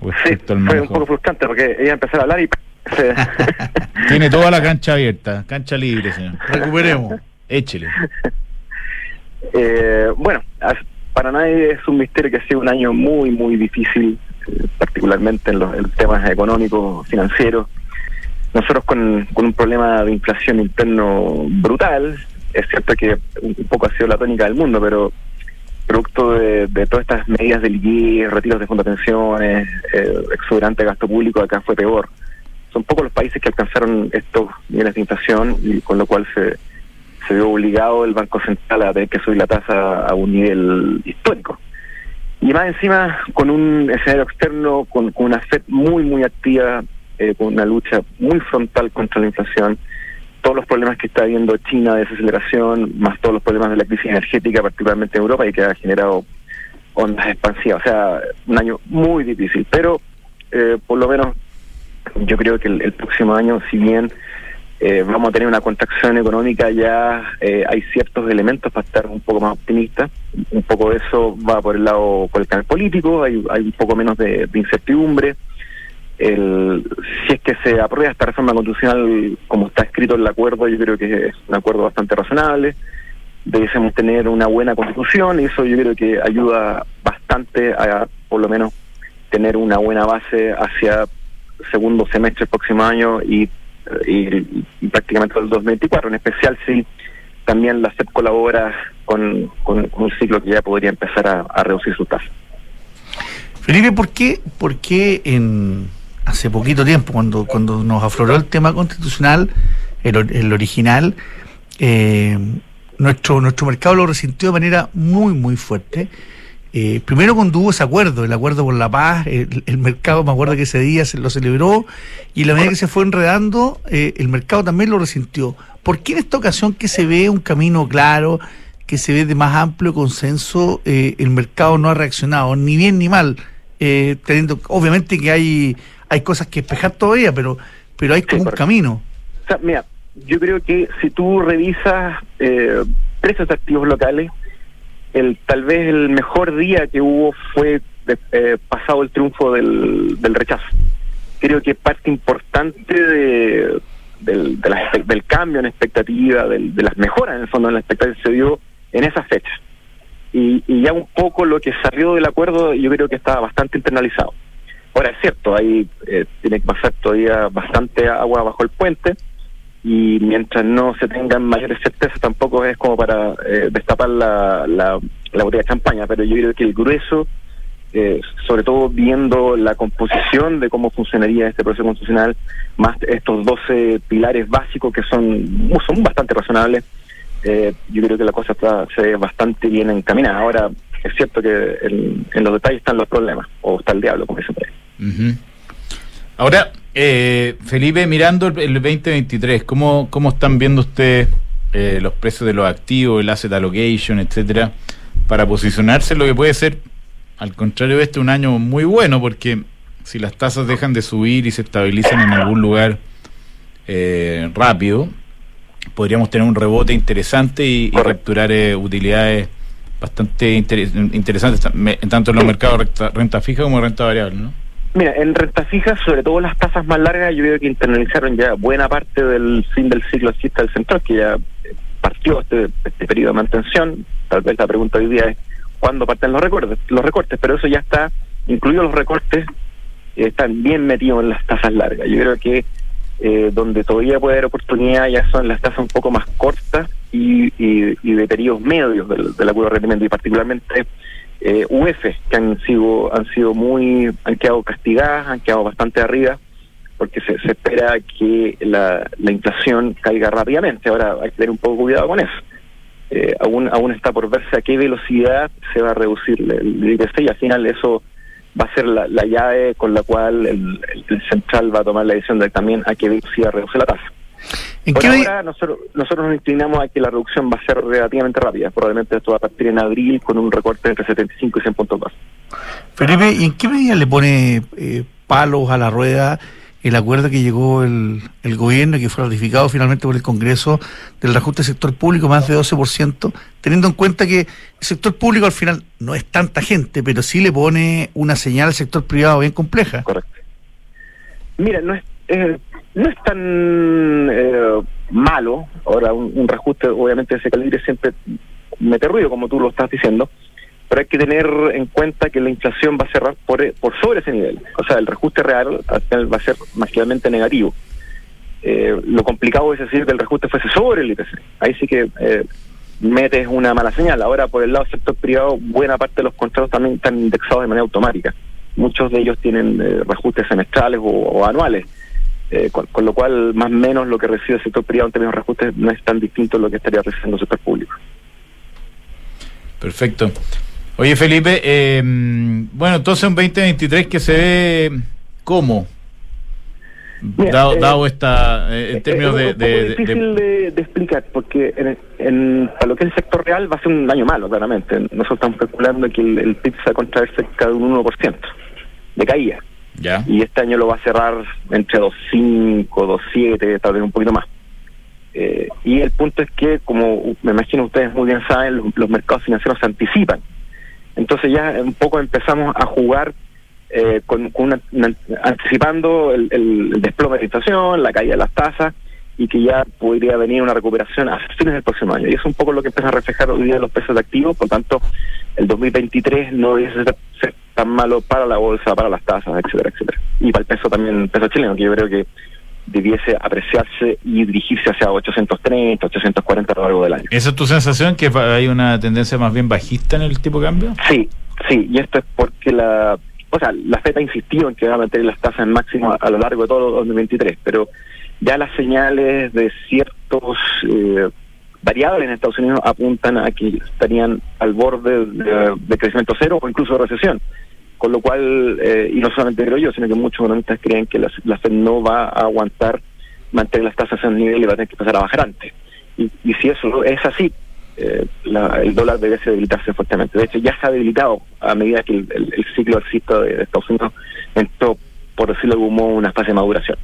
C: Sí,
A: respecto al
C: fue un poco frustrante porque iba a empezar a hablar y... se-
A: Tiene toda la cancha abierta, cancha libre, señor.
B: Recuperemos.
A: Échele.
C: Eh, bueno, para nadie es un misterio que ha sido un año muy, muy difícil, eh, particularmente en los en temas económicos, financieros. Nosotros con, con un problema de inflación interno brutal, es cierto que un poco ha sido la tónica del mundo, pero producto de, todas estas medidas de liquidez, retiros de fondos de pensiones, eh, exuberante gasto público, acá fue peor. Son pocos los países que alcanzaron estos niveles de inflación y con lo cual se, se vio obligado el Banco Central a tener que subir la tasa a un nivel histórico. Y más encima, con un escenario externo, con, con una FED muy, muy activa, eh, con una lucha muy frontal contra la inflación, todos los problemas que está habiendo China de desaceleración, más todos los problemas de la crisis energética, particularmente en Europa, y que ha generado ondas expansivas. O sea, un año muy difícil, pero eh, por lo menos yo creo que el, el próximo año, si bien eh, vamos a tener una contracción económica, ya eh, hay ciertos elementos para estar un poco más optimistas. Un poco de eso va por el lado, por el canal político, hay, un poco menos de incertidumbre. El, si es que se aprueba esta reforma constitucional como está escrito en el acuerdo, yo creo que es un acuerdo bastante razonable. Deberíamos tener una buena constitución y eso yo creo que ayuda bastante a, por lo menos, tener una buena base hacia segundo semestre del próximo año y, prácticamente el 2024, en especial si también la SEP colabora con, con, un ciclo que ya podría empezar a, a reducir su tasa.
B: Felipe, ¿por qué, por qué en hace poquito tiempo, cuando, cuando nos afloró el tema constitucional, el, el original, eh, nuestro, nuestro mercado lo resintió de manera muy, muy fuerte? Eh, primero cuando hubo ese acuerdo, el acuerdo por la paz, el, el mercado, me acuerdo que ese día se lo celebró, y la medida que se fue enredando, eh, el mercado también lo resintió. ¿Por qué en esta ocasión que se ve un camino claro, que se ve de más amplio consenso, eh, el mercado no ha reaccionado, ni bien ni mal? Eh, teniendo, obviamente que hay, hay cosas que espejar todavía, pero, pero hay como un camino.
C: O sea, mira, yo creo que si tú revisas eh, precios de activos locales, el tal vez el mejor día que hubo fue de- eh, pasado el triunfo del, del rechazo. Creo que parte importante de, del, de la espe- del cambio en expectativa, del- de las mejoras en el fondo en la expectativa se dio en esa fecha. Y, y ya un poco lo que salió del acuerdo yo creo que estaba bastante internalizado. Ahora es cierto, ahí eh, tiene que pasar todavía bastante agua bajo el puente y mientras no se tengan mayores certezas tampoco es como para eh, destapar la, la, la botella de champaña, pero yo creo que el grueso, eh, sobre todo viendo la composición de cómo funcionaría este proceso constitucional, más estos 12 pilares básicos que son, son bastante razonables, eh, yo creo que la cosa está, se ve bastante bien encaminada. Ahora, es cierto que en, los detalles están los problemas, o está el diablo, como dicen por ahí.
A: Ahora, eh, Felipe, mirando el, el 2023, ¿cómo, ¿cómo están viendo ustedes eh, los precios de los activos, el asset allocation, etcétera, para posicionarse en lo que puede ser, al contrario de este, un año muy bueno, porque si las tasas dejan de subir y se estabilizan en algún lugar eh, rápido, podríamos tener un rebote interesante y, y capturar eh, utilidades bastante inter- interesantes, me- tanto en los mercados renta, renta fija como renta variable, ¿no?
C: Mira, en renta fija, sobre todo las tasas más largas, yo creo que internalizaron ya buena parte del fin del ciclo alcista del central, que ya partió este, este periodo de mantención. Tal vez la pregunta hoy día es cuándo parten los recortes, los recortes, pero eso ya está, incluidos los recortes, eh, están bien metidos en las tasas largas. Yo creo que eh, donde todavía puede haber oportunidad ya son las tasas un poco más cortas y, y, y de periodos medios del, del acuerdo de rendimiento y particularmente eh, UF que han sido han sido muy han quedado castigadas han quedado bastante arriba porque se, se espera que la, la inflación caiga rápidamente. Ahora hay que tener un poco cuidado con eso. Eh, aún aún está por verse a qué velocidad se va a reducir el IPC y al final eso va a ser la, la llave con la cual el, el central va a tomar la decisión de también a qué velocidad reduce la tasa.
B: ¿En
C: Por
B: qué medida-
C: ahora nosotros, nosotros nos inclinamos a que la reducción va a ser relativamente rápida. Probablemente esto va a partir en abril con un recorte entre 75 y 100 puntos básicos.
B: Felipe, ¿y en qué medida le pone eh, palos a la rueda el acuerdo que llegó el, el gobierno que fue ratificado finalmente por el Congreso del reajuste del sector público más de 12%, teniendo en cuenta que el sector público al final no es tanta gente, pero sí le pone una señal al sector privado bien compleja?
C: Correcto. Mira, no es, no es tan eh, malo. Ahora, un, un reajuste, obviamente, de ese calibre siempre mete ruido, como tú lo estás diciendo. Pero hay que tener en cuenta que la inflación va a cerrar por, por sobre ese nivel. O sea, el reajuste real al final va a ser mágicamente negativo. Eh, lo complicado es decir que el reajuste fuese sobre el IPC. Ahí sí que eh, metes una mala señal. Ahora, por el lado del sector privado, buena parte de los contratos también están indexados de manera automática. Muchos de ellos tienen eh, reajustes semestrales o, o anuales. Eh, con, con lo cual, más o menos lo que recibe el sector privado en términos de reajustes no es tan distinto a lo que estaría recibiendo el sector público.
A: Perfecto. Oye, Felipe, eh, bueno, entonces un 2023 que se ve cómo,
C: Mira,
A: dado,
C: eh,
A: dado esta, eh, en términos
C: es
A: de, de-
C: difícil de, de explicar porque en, en- para lo que es el sector real va a ser un año malo claramente nosotros estamos calculando que el, el PIB se va a contraer cerca de un 1% de caída
A: ya,
C: y este año lo va a cerrar entre 2.5, 2.7, tal vez un poquito más. Eh, y el punto es que, como me imagino ustedes muy bien saben, los, los mercados financieros se anticipan. Entonces ya un poco empezamos a jugar eh, con, con una- anticipando el, el- desplome de la inflación, la caída de las tasas y que ya podría venir una recuperación a fines del próximo año. Y es un poco lo que empieza a reflejar hoy día los precios de activos, por tanto, el 2023 no debe ser, ser tan malo para la bolsa, para las tasas, etcétera, etcétera. Y para el peso también, el peso chileno, que yo creo que debiese apreciarse y dirigirse hacia 830, 840 a lo largo del año.
A: ¿esa es tu sensación que hay una tendencia más bien bajista en el tipo de cambio?
C: Sí, sí, y esto es porque la, o sea, la FED ha insistido en que va a mantener las tasas en máximo a, a lo largo de todo 2023, pero ya las señales de ciertos eh, variables en Estados Unidos apuntan a que estarían al borde de, de crecimiento cero o incluso de recesión. Con lo cual, eh, y no solamente creo yo, sino que muchos economistas creen que la, la FED no va a aguantar mantener las tasas en nivel y va a tener que empezar a bajar antes. Y, y si eso es así, eh, la- el dólar debe debilitarse fuertemente. De hecho, ya se ha debilitado a medida que el, el- el ciclo alcista de, de Estados Unidos entró, por decirlo de algún modo, una fase de maduración.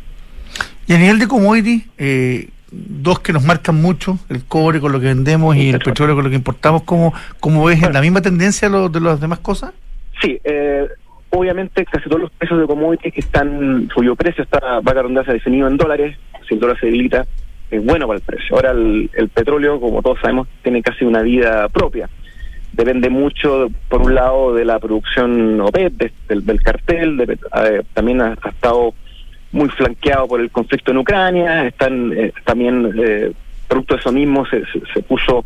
B: Y a nivel de commodity, eh, dos que nos marcan mucho, el cobre con lo que vendemos y el petróleo con lo que importamos, ¿cómo, cómo ves la misma tendencia lo- de las demás cosas?
C: Sí, eh, obviamente casi todos los precios de commodities que están, cuyo precio está, va a redundarse definido en dólares, si el dólar se debilita, es bueno para el precio. Ahora el, el petróleo, como todos sabemos, tiene casi una vida propia. Depende mucho, por un lado, de la producción OPEP, de- del, del cartel, de- también ha, estado muy flanqueado por el conflicto en Ucrania, están eh, también, eh, producto de eso mismo, se puso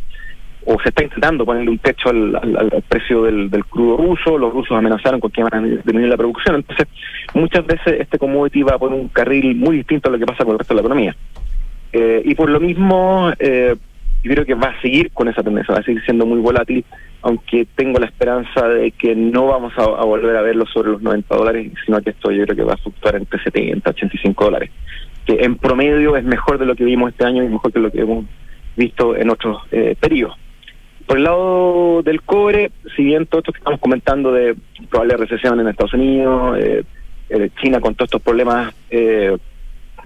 C: o se está intentando ponerle un techo al, precio del, crudo ruso, los rusos amenazaron con que iban a disminuir la producción, entonces muchas veces este commodity va por un carril muy distinto a lo que pasa con el resto de la economía. Eh, y por lo mismo, eh, yo creo que va a seguir con esa tendencia, va a seguir siendo muy volátil, aunque tengo la esperanza de que no vamos a, a volver a verlo sobre los 90 dólares, sino que esto yo creo que va a fluctuar entre 70 y 85 dólares, que en promedio es mejor de lo que vimos este año y mejor que lo que hemos visto en otros eh, periodos. Por el lado del cobre, si bien todo esto que estamos comentando de probable recesión en Estados Unidos, eh, eh, China con todos estos problemas eh,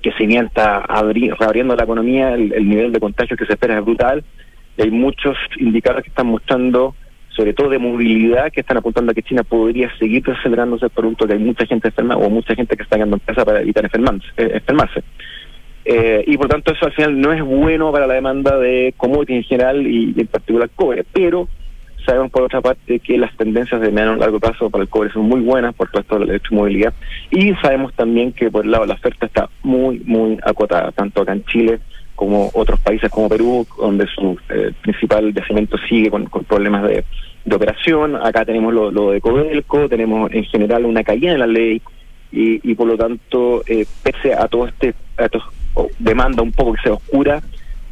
C: que mienta abri- reabriendo la economía, el, el nivel de contagios que se espera es brutal. Y hay muchos indicadores que están mostrando, sobre todo de movilidad, que están apuntando a que China podría seguir acelerándose producto que hay mucha gente enferma o mucha gente que está quedando en casa para evitar enfermarse. eh, enfermarse. Eh, y por tanto eso al final no es bueno para la demanda de commodities en general y, en particular cobre, pero sabemos por otra parte que las tendencias de mediano y largo plazo para el cobre son muy buenas por todo esto de la electromovilidad y sabemos también que por el lado la oferta está muy, muy acotada, tanto acá en Chile como otros países como Perú, donde su eh, principal yacimiento sigue con, problemas de, de operación. Acá tenemos lo, lo de Codelco, tenemos en general una caída en la ley y, y por lo tanto, eh, pese a todo este a demanda un poco que sea oscura,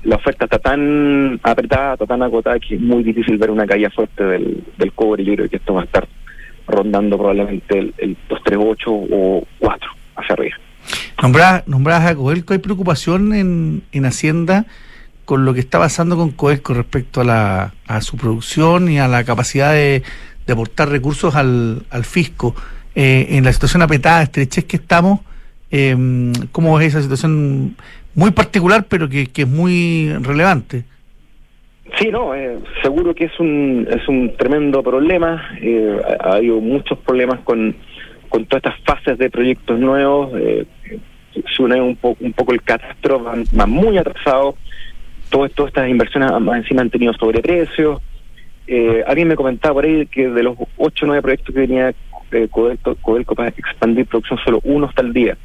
C: la oferta está tan apretada, está tan acotada que es muy difícil ver una caída fuerte del, cobre. Yo creo que esto va a estar rondando probablemente el, el 238 o 4 hacia arriba.
B: Nombradas a Coelco, ¿hay preocupación en, en Hacienda con lo que está pasando con Coelco respecto a, la, a su producción y a la capacidad de, de aportar recursos al, al fisco? Eh, en la situación apretada, estrechez que estamos, eh, ¿cómo es esa situación muy particular, pero que, que es muy relevante?
C: Sí, no, eh, seguro que es un, es un tremendo problema. Eh, ha, ha habido muchos problemas con, con todas estas fases de proyectos nuevos. Eh, se une un, po un poco el catastro, van muy atrasados. Todo, todas estas inversiones más encima han tenido sobreprecios. Eh, alguien me comentaba por ahí que de los 8 o 9 proyectos que tenía eh, para expandir producción, solo uno está al día.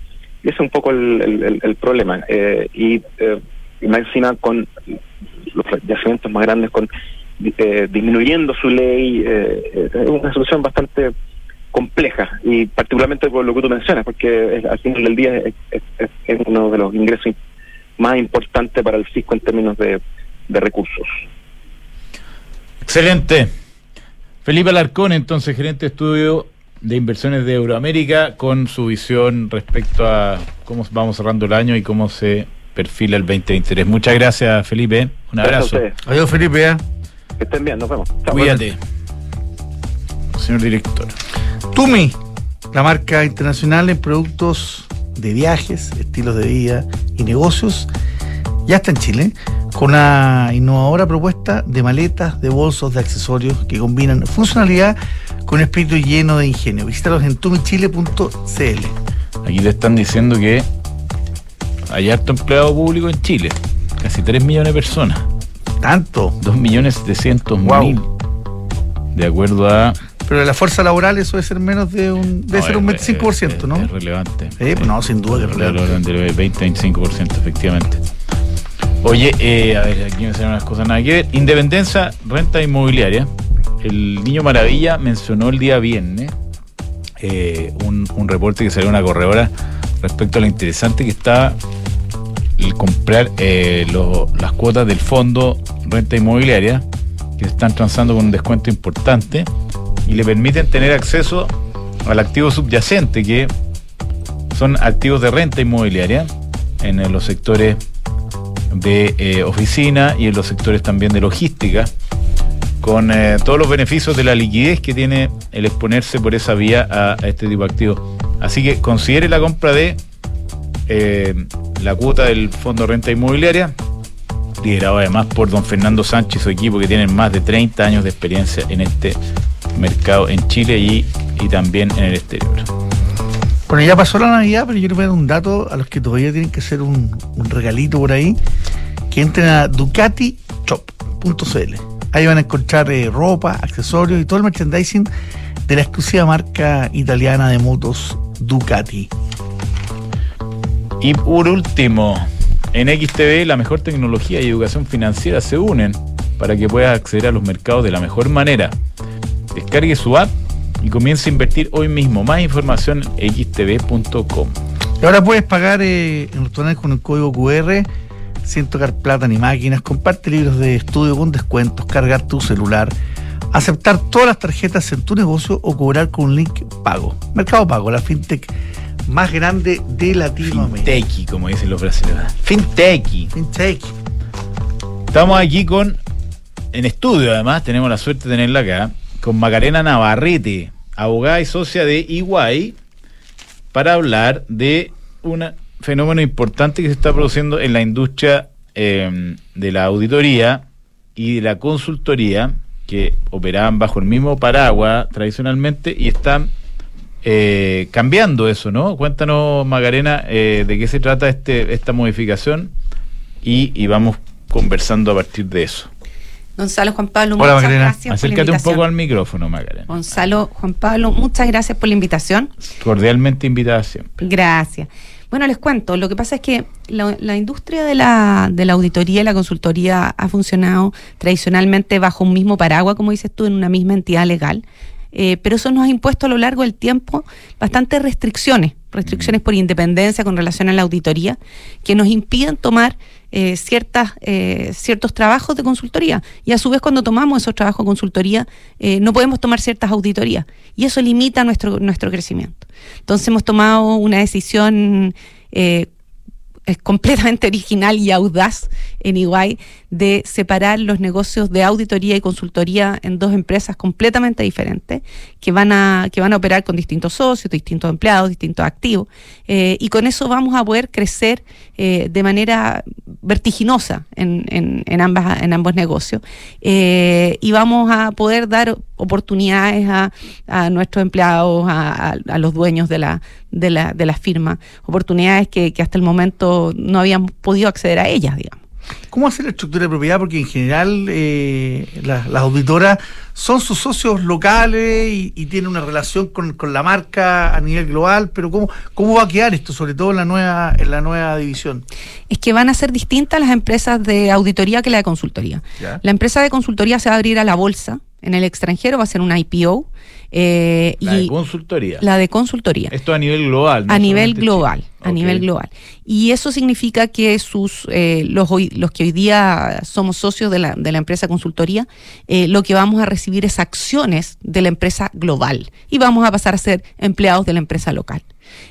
C: Y ese es un poco el, el, el problema. Eh, y, eh, y más encima con los yacimientos más grandes, con eh, disminuyendo su ley, eh, es una solución bastante compleja y particularmente por lo que tú mencionas, porque es, al final del día es, es, uno de los ingresos más importantes para el fisco en términos de recursos.
A: Excelente. Felipe Alarcón, entonces, gerente de estudio de inversiones de Euroamérica, con su visión respecto a cómo vamos cerrando el año y cómo se perfila el 2023. Muchas gracias, Felipe. Un abrazo.
B: Adiós, Felipe. ¿eh?
C: Que estén bien, nos vemos.
A: Chao, Cuídate. Señor director.
B: Tumi, la marca internacional en productos de viajes, estilos de vida y negocios, ya está en Chile con una innovadora propuesta de maletas, de bolsos, de accesorios que combinan funcionalidad con un espíritu lleno de ingenio. Visítalos en tumichile.cl.
A: Aquí te están diciendo que hay harto empleado público en Chile, casi 3 millones de personas.
B: ¿Tanto?
A: 2 millones 700 wow. mil. De acuerdo a
B: pero de la fuerza laboral eso debe ser menos de un debe no, ser un 25%,
A: es, es,
B: ¿no?
A: Es relevante.
B: Eh, no, sin duda que es relevante.
A: 20-25%, efectivamente. Oye, eh, a ver, aquí me salen unas cosas nada que ver. Independencia, renta inmobiliaria. El Niño Maravilla mencionó el día viernes eh, un, un, reporte que salió una corredora respecto a lo interesante que está el comprar eh, las cuotas del fondo renta inmobiliaria que están transando con un descuento importante y le permiten tener acceso al activo subyacente, que son activos de renta inmobiliaria en los sectores de eh, oficina y en los sectores también de logística, con eh, todos los beneficios de la liquidez que tiene el exponerse por esa vía a, este tipo de activos. Así que considere la compra de eh, la cuota del Fondo Renta Inmobiliaria, liderado además por don Fernando Sánchez y su equipo, que tienen más de 30 años de experiencia en este mercado en Chile y, y también en el exterior.
B: Bueno, ya pasó la Navidad, pero yo les voy a dar un dato a los que todavía tienen que hacer un, un regalito por ahí, que entren a ducatishop.cl. Ahí van a encontrar eh, ropa, accesorios y todo el merchandising de la exclusiva marca italiana de motos Ducati.
A: Y por último, en XTV la mejor tecnología y educación financiera se unen para que puedas acceder a los mercados de la mejor manera. Descargue su app y comience a invertir hoy mismo. Más información en xtv.com.
B: Y ahora puedes pagar eh, en los tonales con el código QR sin tocar plata ni máquinas, comparte libros de estudio con descuentos, cargar tu celular, aceptar todas las tarjetas en tu negocio o cobrar con un link pago. Mercado Pago, la fintech más grande de Latinoamérica.
A: Fintech, como dicen los brasileños. Fintech.
B: Fintech.
A: Estamos aquí con, en estudio además, tenemos la suerte de tenerla acá, con Macarena Navarrete, abogada y socia de EY, para hablar de un fenómeno importante que se está produciendo en la industria eh, de la auditoría y de la consultoría, que operaban bajo el mismo paraguas tradicionalmente y están eh, cambiando eso, ¿no? Cuéntanos, Macarena, eh, de qué se trata este, esta modificación y, vamos conversando a partir de eso.
D: Gonzalo, Juan Pablo,
B: Hola,
D: muchas
B: Macarena.
D: gracias
A: Acércate
D: por la
A: un
D: invitación.
A: poco al micrófono, Macarena.
D: Gonzalo, Juan Pablo, muchas gracias por la invitación.
A: Cordialmente invitada siempre.
D: Gracias. Bueno, les cuento, lo que pasa es que la, la industria de la, de la auditoría y la consultoría ha funcionado tradicionalmente bajo un mismo paraguas, como dices tú, en una misma entidad legal. Eh, pero eso nos ha impuesto a lo largo del tiempo bastantes restricciones, restricciones por independencia con relación a la auditoría, que nos impiden tomar eh, ciertas, eh, ciertos trabajos de consultoría. Y a su vez, cuando tomamos esos trabajos de consultoría, eh, no podemos tomar ciertas auditorías. Y eso limita nuestro, nuestro crecimiento. Entonces hemos tomado una decisión eh, es completamente original y audaz en Iguay de separar los negocios de auditoría y consultoría en dos empresas completamente diferentes que van a que van a operar con distintos socios, distintos empleados, distintos activos. Eh, y con eso vamos a poder crecer eh, de manera vertiginosa en, en, en ambas en ambos negocios. Eh, y vamos a poder dar oportunidades a, a nuestros empleados, a, los dueños de la, de la, de la firma, oportunidades que, que hasta el momento no habían podido acceder a ellas, digamos.
B: ¿Cómo hace la estructura de propiedad? Porque en general eh, la- las auditoras son sus socios locales y, y tienen una relación con, con la marca a nivel global, pero ¿cómo, ¿cómo va a quedar esto, sobre todo en la nueva, en la nueva división?
D: Es que van a ser distintas las empresas de auditoría que la de consultoría.
B: ¿Ya?
D: La empresa de consultoría se va a abrir a la bolsa en el extranjero, va a ser una IPO. eh,
A: La de
D: y
A: consultoría.
D: la de consultoría.
A: Esto a nivel global. no
D: a nivel global,
A: Chile.
D: a nivel global. Y eso significa que sus eh, los, hoy- los que hoy día somos socios de la, de la empresa consultoría, eh, lo que vamos a recibir es acciones de la empresa global y vamos a pasar a ser empleados de la empresa local.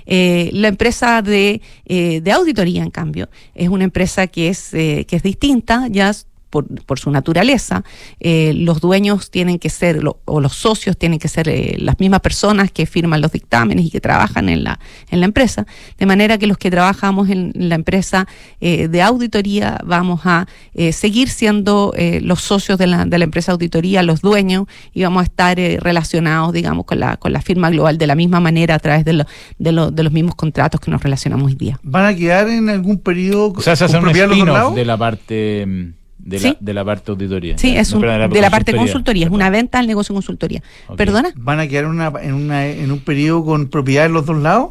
D: Eh, la empresa de, eh, de auditoría, en cambio, es una empresa que es, eh, que es distinta, ya por, por su naturaleza. Eh, los dueños tienen que ser, lo- o los socios tienen que ser eh, las mismas personas que firman los dictámenes y que trabajan en la, en la empresa. De manera que los que trabajamos en la empresa eh, de auditoría vamos a eh, seguir siendo eh, los socios de la, de la empresa auditoría, los dueños, y vamos a estar eh, relacionados, digamos, con la, con la firma global de la misma manera a través de, lo- de, lo- de los mismos contratos que nos relacionamos hoy día.
B: ¿Van a quedar en algún periodo
A: O sea, se hace un
B: de
A: de la parte mm, de,
D: Sí.
A: la, de la parte auditoría.
D: Sí, es
A: no,
D: un- de la parte consultoría, es una venta al negocio consultoría.
A: Ok.
D: ¿Perdona?
B: ¿Van a quedar en, una, en, una, en un periodo con propiedad en los dos lados?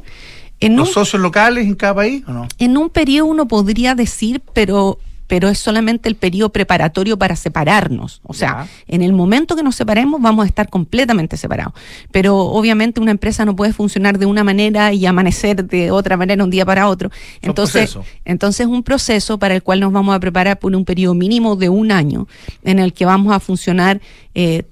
D: En un,
B: ¿Los socios locales en cada país o no?
D: en un periodo uno podría decir, pero pero es solamente el periodo preparatorio para separarnos. O sea, en el momento que nos separemos vamos a estar completamente separados. Pero obviamente una empresa no puede funcionar de una manera y amanecer de otra manera un día para otro. Entonces,
B: procesos.
D: entonces un proceso para el cual nos vamos a preparar por un periodo mínimo de un año, en el que vamos a funcionar eh,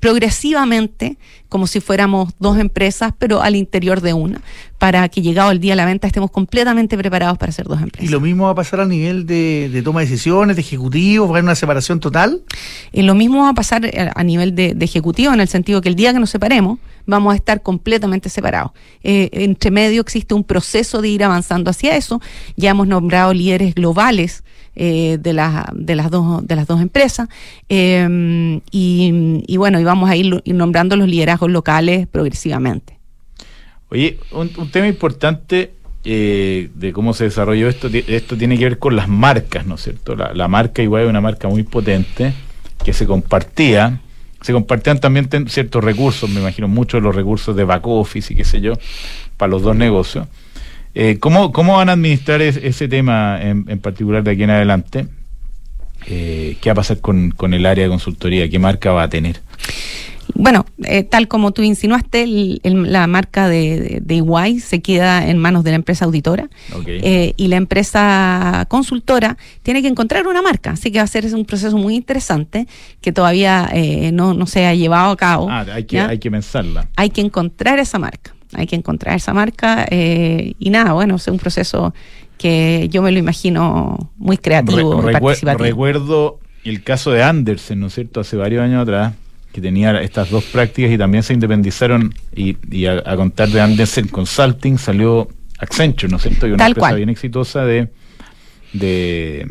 D: progresivamente como si fuéramos dos empresas, pero al interior de una, para que llegado el día de la venta estemos completamente preparados para ser dos
B: ¿Y
D: empresas.
B: lo mismo va a pasar a nivel de, de toma de decisiones, de ejecutivos? ¿Va a haber una separación total?
D: Y lo mismo va a pasar eh, a nivel de, de ejecutivo, en el sentido que el día que nos separemos, vamos a estar completamente separados. Eh, entre medio existe un proceso de ir avanzando hacia eso. Ya hemos nombrado líderes globales eh, de, las de, las dos, de las dos empresas. eh, y, y bueno, y vamos a ir, nombrando los liderazgos locales progresivamente.
A: Oye, un, tema importante eh, de cómo se desarrolló esto, esto tiene que ver con las marcas, ¿no es cierto? La, la marca igual es una marca muy potente que se compartía. Se compartían también ciertos recursos, me imagino muchos de los recursos de back office y qué sé yo, para los dos negocios. Eh, ¿cómo, ¿Cómo van a administrar es- ese tema en, en particular de aquí en adelante? Eh, ¿Qué va a pasar con, con el área de consultoría? ¿Qué marca va a tener?
D: Bueno, eh, tal como tú insinuaste, el- el- la marca de, de, EY se queda en manos de la empresa auditora eh, y la empresa consultora tiene que encontrar una marca. Así que va a ser un proceso muy interesante que todavía eh, no, no se ha llevado a cabo.
A: Ah, hay que,
D: ¿ya?
A: hay que pensarla.
D: Hay que encontrar esa marca. Hay que encontrar esa marca eh, y nada, bueno, es un proceso que yo me lo imagino muy creativo,
A: Re-
D: participativo.
A: recuerdo el caso de Andersen, ¿no es cierto? Hace varios años atrás, que tenía estas dos prácticas y también se independizaron. Y, y a, a contar de Andersen Consulting salió Accenture, ¿no es cierto? Y una
D: Tal
A: empresa
D: cual.
A: bien exitosa de, de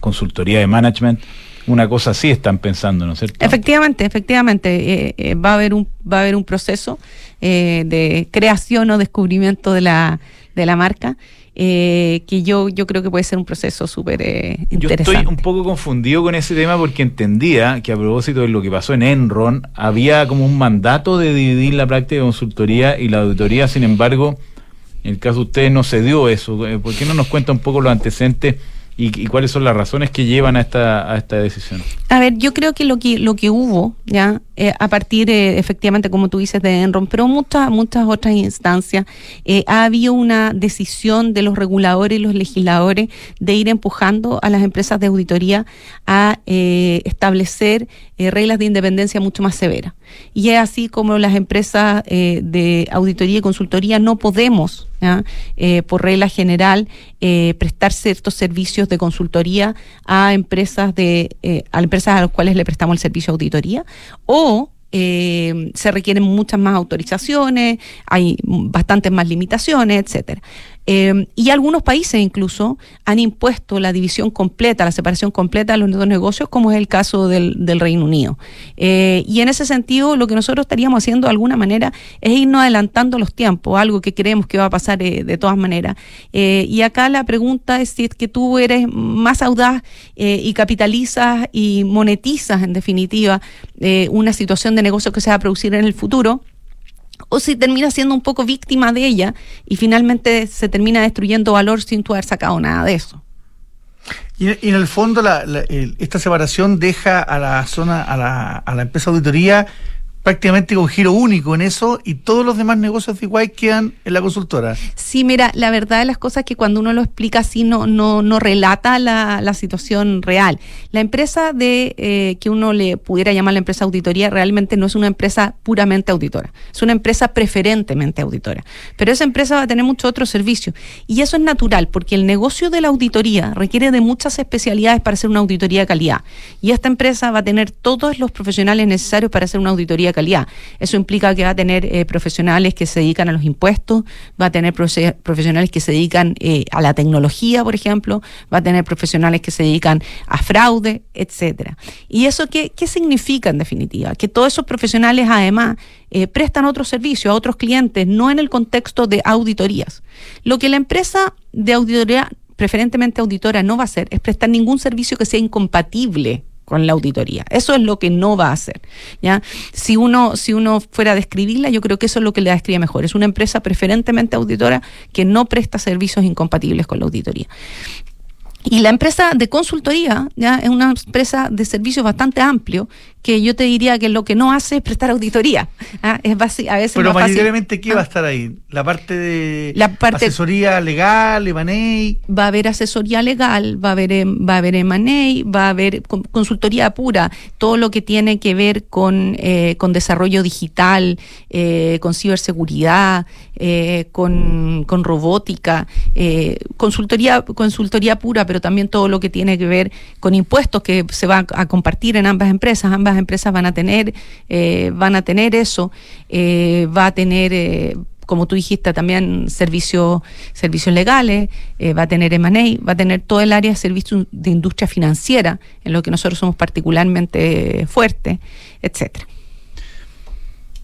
A: consultoría de management. Una cosa así están pensando, ¿no es cierto?
D: Efectivamente, efectivamente, eh, eh, va a haber un va a haber un proceso eh, de creación o descubrimiento de la de la marca eh, que yo yo creo que puede ser un proceso súper eh,
A: Yo
D: interesante.
A: estoy un poco confundido con ese tema porque entendía que a propósito de lo que pasó en Enron, había como un mandato de dividir la práctica de consultoría y la auditoría, sin embargo, en el caso de ustedes no se dio eso. Eh, ¿Por qué no nos cuenta un poco los antecedentes y, cuáles son las razones que llevan a esta, a esta decisión.
D: A ver, yo creo que lo que lo que hubo, ya, eh, a partir, eh, efectivamente, como tú dices, de Enron, pero muchas muchas otras instancias, eh, ha habido una decisión de los reguladores y los legisladores de ir empujando a las empresas de auditoría a eh, establecer eh, reglas de independencia mucho más severas. Y es así como las empresas eh, de auditoría y consultoría no podemos. Eh, por regla general, eh, prestar ciertos servicios de consultoría a empresas de eh, a empresas a las cuales le prestamos el servicio de auditoría o se requieren muchas más autorizaciones, hay bastantes más limitaciones, etcétera. Eh, y algunos países incluso han impuesto la división completa, la separación completa de los dos negocios, como es el caso del, del Reino Unido. Eh, y en ese sentido, lo que nosotros estaríamos haciendo de alguna manera es irnos adelantando los tiempos, algo que creemos que va a pasar eh, de todas maneras. Eh, y acá la pregunta es si es que tú eres más audaz eh, y capitalizas y monetizas, en definitiva, una situación de negocio que se va a producir en el futuro o si termina siendo un poco víctima de ella y finalmente se termina destruyendo valor sin tú haber sacado nada de eso.
B: Y, en el fondo esta separación deja a la zona, a a la empresa auditoría prácticamente con giro único en eso y todos los demás negocios de igual quedan en la consultora.
D: Sí, mira, la verdad de las cosas es que cuando uno lo explica así no, no, no relata la, la situación real. La empresa de eh, que uno le pudiera llamar la empresa auditoría realmente no es una empresa puramente auditora, es una empresa preferentemente auditora. Pero esa empresa va a tener muchos otros servicios. Y eso es natural, porque el negocio de la auditoría requiere de muchas especialidades para hacer una auditoría de calidad. Y esta empresa va a tener todos los profesionales necesarios para hacer una auditoría de calidad. Eso implica que va a tener eh, profesionales que se dedican a los impuestos, va a tener profe- profesionales que se dedican eh, a la tecnología, por ejemplo, va a tener profesionales que se dedican a fraude, etcétera. ¿Y eso qué, qué significa en definitiva? Que todos esos profesionales además eh, prestan otros servicios a otros clientes, no en el contexto de auditorías. Lo que la empresa de auditoría, preferentemente auditora, no va a hacer es prestar ningún servicio que sea incompatible con la auditoría. Eso es lo que no va a hacer. ¿ya? Si, uno, si uno fuera a describirla, yo creo que eso es lo que le describe mejor. Es una empresa preferentemente auditora que no presta servicios incompatibles con la auditoría. Y la empresa de consultoría ya es una empresa de servicios bastante amplio que yo te diría que lo que no hace es prestar auditoría. ¿ah? Es a veces
B: Pero
D: más fácil-
B: mayoritariamente, ¿qué
D: Ah.
B: va a estar ahí? La parte de
D: La parte-
B: asesoría legal, M&A.
D: va a haber asesoría legal, va a haber em- va a haber M&A, va a haber con- consultoría pura, todo lo que tiene que ver con, eh, con desarrollo digital, eh, con ciberseguridad, eh, con, con robótica, eh, consultoría consultoría pura, pero también todo lo que tiene que ver con impuestos que se va a, compartir en ambas empresas. Ambas empresas van a tener eh, van a tener eso, eh, va a tener eh, como tú dijiste, también servicios servicios legales, va a tener M&A, va a tener todo el área de servicios de industria financiera, en lo que nosotros somos particularmente fuertes, etcétera.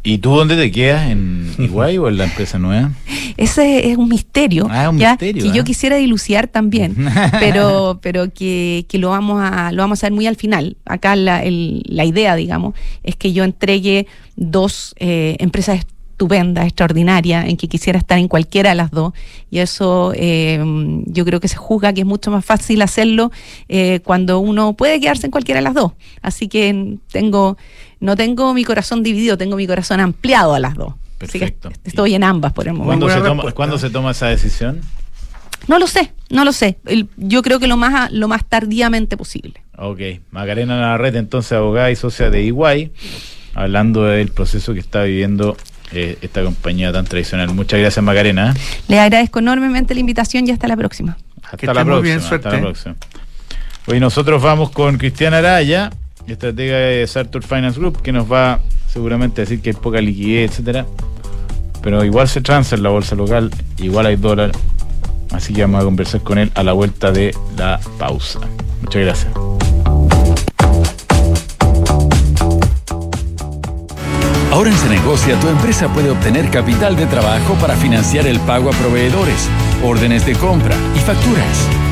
A: ¿Y tú dónde te quedas? ¿En Iguay o en la empresa nueva?
D: Ese es un misterio,
A: Ah, es un
D: ¿ya?
A: misterio,
D: que
A: ¿eh?
D: yo quisiera dilucidar también, pero, pero que, que lo vamos a lo vamos a hacer muy al final. Acá la, el- la idea, digamos, es que yo entregue dos eh, empresas estupendas, extraordinarias, en que quisiera estar en cualquiera de las dos. Y eso eh, yo creo que se juzga que es mucho más fácil hacerlo eh, cuando uno puede quedarse en cualquiera de las dos. Así que tengo, no tengo mi corazón dividido, tengo mi corazón ampliado a las dos.
A: Perfecto.
D: Así que estoy en ambas por el momento.
A: ¿Cuándo, se toma,
B: respuesta.
A: ¿Cuándo se toma esa decisión?
D: No lo sé, no lo sé. El- yo creo que lo más, a- lo más tardíamente posible.
A: Ok, Macarena Navarrete, entonces abogada y socia de Iguay, hablando del proceso que está viviendo eh, esta compañía tan tradicional. Muchas gracias, Macarena. ¿eh?
D: Les agradezco enormemente la invitación y hasta la próxima.
A: Hasta
B: Que
A: la próxima.
B: bien,
A: hasta
B: suerte,
A: la próxima. Hoy nosotros vamos con Cristiana Araya, estratega de Sartor Finance Group, que nos va seguramente a decir que hay poca liquidez, etcétera. Pero igual se transa en la bolsa local, igual hay dólar. Así que vamos a conversar con él a la vuelta de la pausa. Muchas gracias.
E: Ahora en Cenegocia, tu empresa puede obtener capital de trabajo para financiar el pago a proveedores, órdenes de compra y facturas.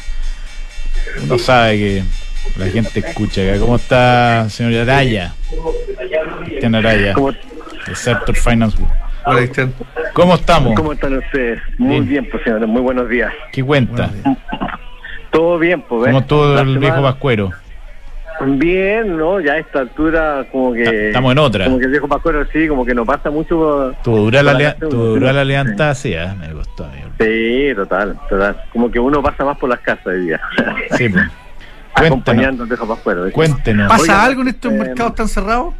A: Uno sabe que la gente escucha. ¿Cómo está, señor Araya? Cristian Araya, de Sector Finance
B: Hola, Cristian.
A: ¿Cómo estamos?
F: ¿Cómo están ustedes? Muy
A: Bien.
F: bien, pues señores, muy buenos días.
A: ¿Qué cuenta?
F: Todo bien, pues.
A: ¿Cómo todo el viejo Pascuero?
F: Bien, ¿no? Ya a esta altura como que...
A: Estamos en otra.
F: Como que el viejo Pascuero sí, como que no pasa mucho...
A: Tuvo dura la,
F: la
A: dura
F: sí.
A: la sí, ah, me amigo.
F: Sí, total, total. Como que uno pasa más por las casas hoy día.
A: Sí, pues.
F: Acompañando al viejo Pascuero.
A: cuéntenos.
B: ¿Pasa
F: Oiga,
B: algo en estos
F: eh,
B: mercados tan cerrados?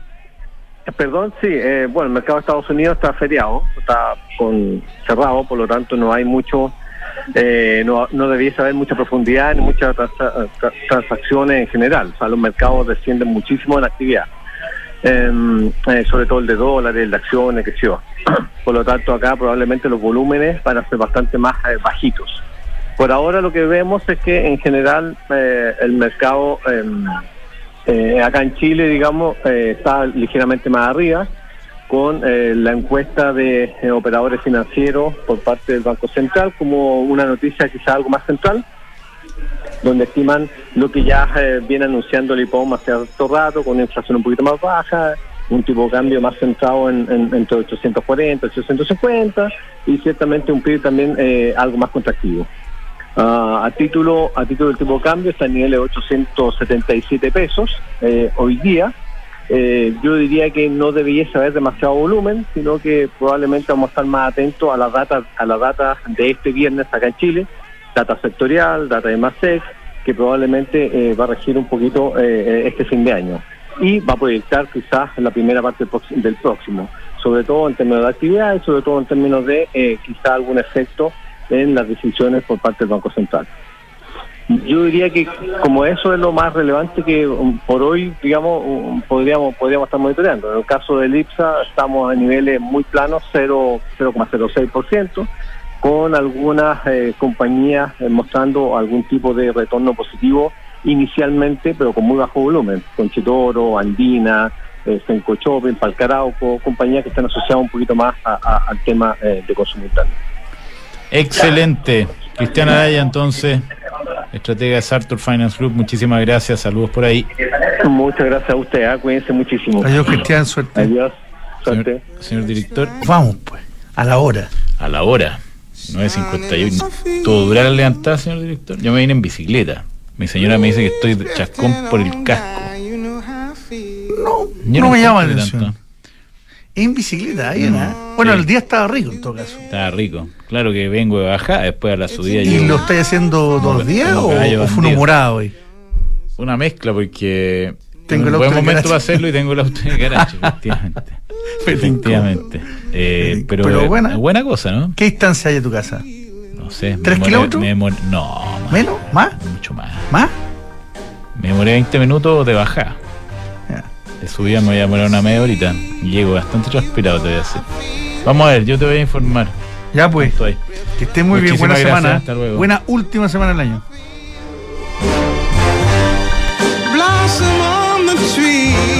F: Perdón, sí. eh, bueno, el mercado de Estados Unidos está feriado, está con cerrado, por lo tanto no hay mucho, eh, no, no debiese haber mucha profundidad ni muchas transa- tra- transacciones en general. O sea, los mercados descienden muchísimo en actividad, Em, eh, sobre todo el de dólares, de acciones, que. Por lo tanto, acá probablemente los volúmenes van a ser bastante más eh, bajitos. Por ahora lo que vemos es que en general eh, el mercado em, acá en Chile, digamos, está ligeramente más arriba con eh, la encuesta de eh, operadores financieros por parte del Banco Central como una noticia quizá algo más central, donde estiman lo que ya eh, viene anunciando el IPOM hace harto rato, con una inflación un poquito más baja, un tipo de cambio más centrado en, en- entre 840 y 850 y ciertamente un PIB también eh, algo más contractivo. Ah, a título a título del tipo de cambio está a nivel de 877 pesos eh, hoy día. Eh, yo diría que no debiese haber demasiado volumen, sino que probablemente vamos a estar más atentos a las datas a las datas de este viernes acá en Chile, data sectorial, data de MASEC, que probablemente eh, va a regir un poquito eh, este fin de año. Y va a proyectar quizás la primera parte del próximo- sobre todo en términos de actividad y sobre todo en términos de eh, quizás algún efecto en las decisiones por parte del Banco Central. Yo diría que como eso es lo más relevante que um, por hoy, digamos, um, podríamos podríamos estar monitoreando. En el caso del IPSA estamos a niveles muy planos, 0, 0,06%, con algunas eh, compañías eh, mostrando algún tipo de retorno positivo inicialmente, pero con muy bajo volumen. Conchitoro, Andina, eh, Senco Palcarauco, compañías que están asociadas un poquito más a- al tema eh, de consumo interno.
A: Excelente. Cristian Araya, entonces, estratega de Sartor Finance Group, muchísimas gracias, saludos por ahí.
F: Muchas gracias a usted, ah, cuídense muchísimo.
B: Adiós, Cristian, suerte.
F: Adiós,
A: Señor,
F: suerte.
A: señor director,
B: Vamos, pues, a la hora.
A: a la hora, 9.51. ¿Todo dura la levantada, señor director? Yo me vine en bicicleta. Mi señora me dice que estoy de chascón por el casco.
B: No,
A: Yo
B: no me llama la atención. En bicicleta, ahí una. Bueno,
A: Sí.
B: el día estaba rico en todo caso.
A: Estaba rico. Claro que vengo de bajar, después a la subida
B: ¿Y
A: llego-
B: lo estáis haciendo todos los días
A: como
B: o, fue un humorado hoy?
A: Una mezcla porque
B: Tengo el
A: un
B: auto
A: buen momento para hacerlo y tengo el auto en el garaje, efectivamente. efectivamente. Eh, pero
B: Pero buena.
A: buena cosa, ¿no?
B: ¿Qué distancia hay de tu casa?
A: No sé.
B: ¿Tres kilómetros?
A: me no, más,
B: ¿Menos? ¿Más?
A: mucho más.
B: ¿Más?
A: Me demoré 20 minutos de bajar.
B: Ya.
A: De subida me voy a demorar una media horita. Llego bastante transpirado, te voy a decir. Vamos a ver, yo te voy a informar.
B: Ya pues,
A: Estoy.
B: que estés muy bien, buena semana.
A: hasta luego.
B: Buena última semana del año.
G: Blossom on the tree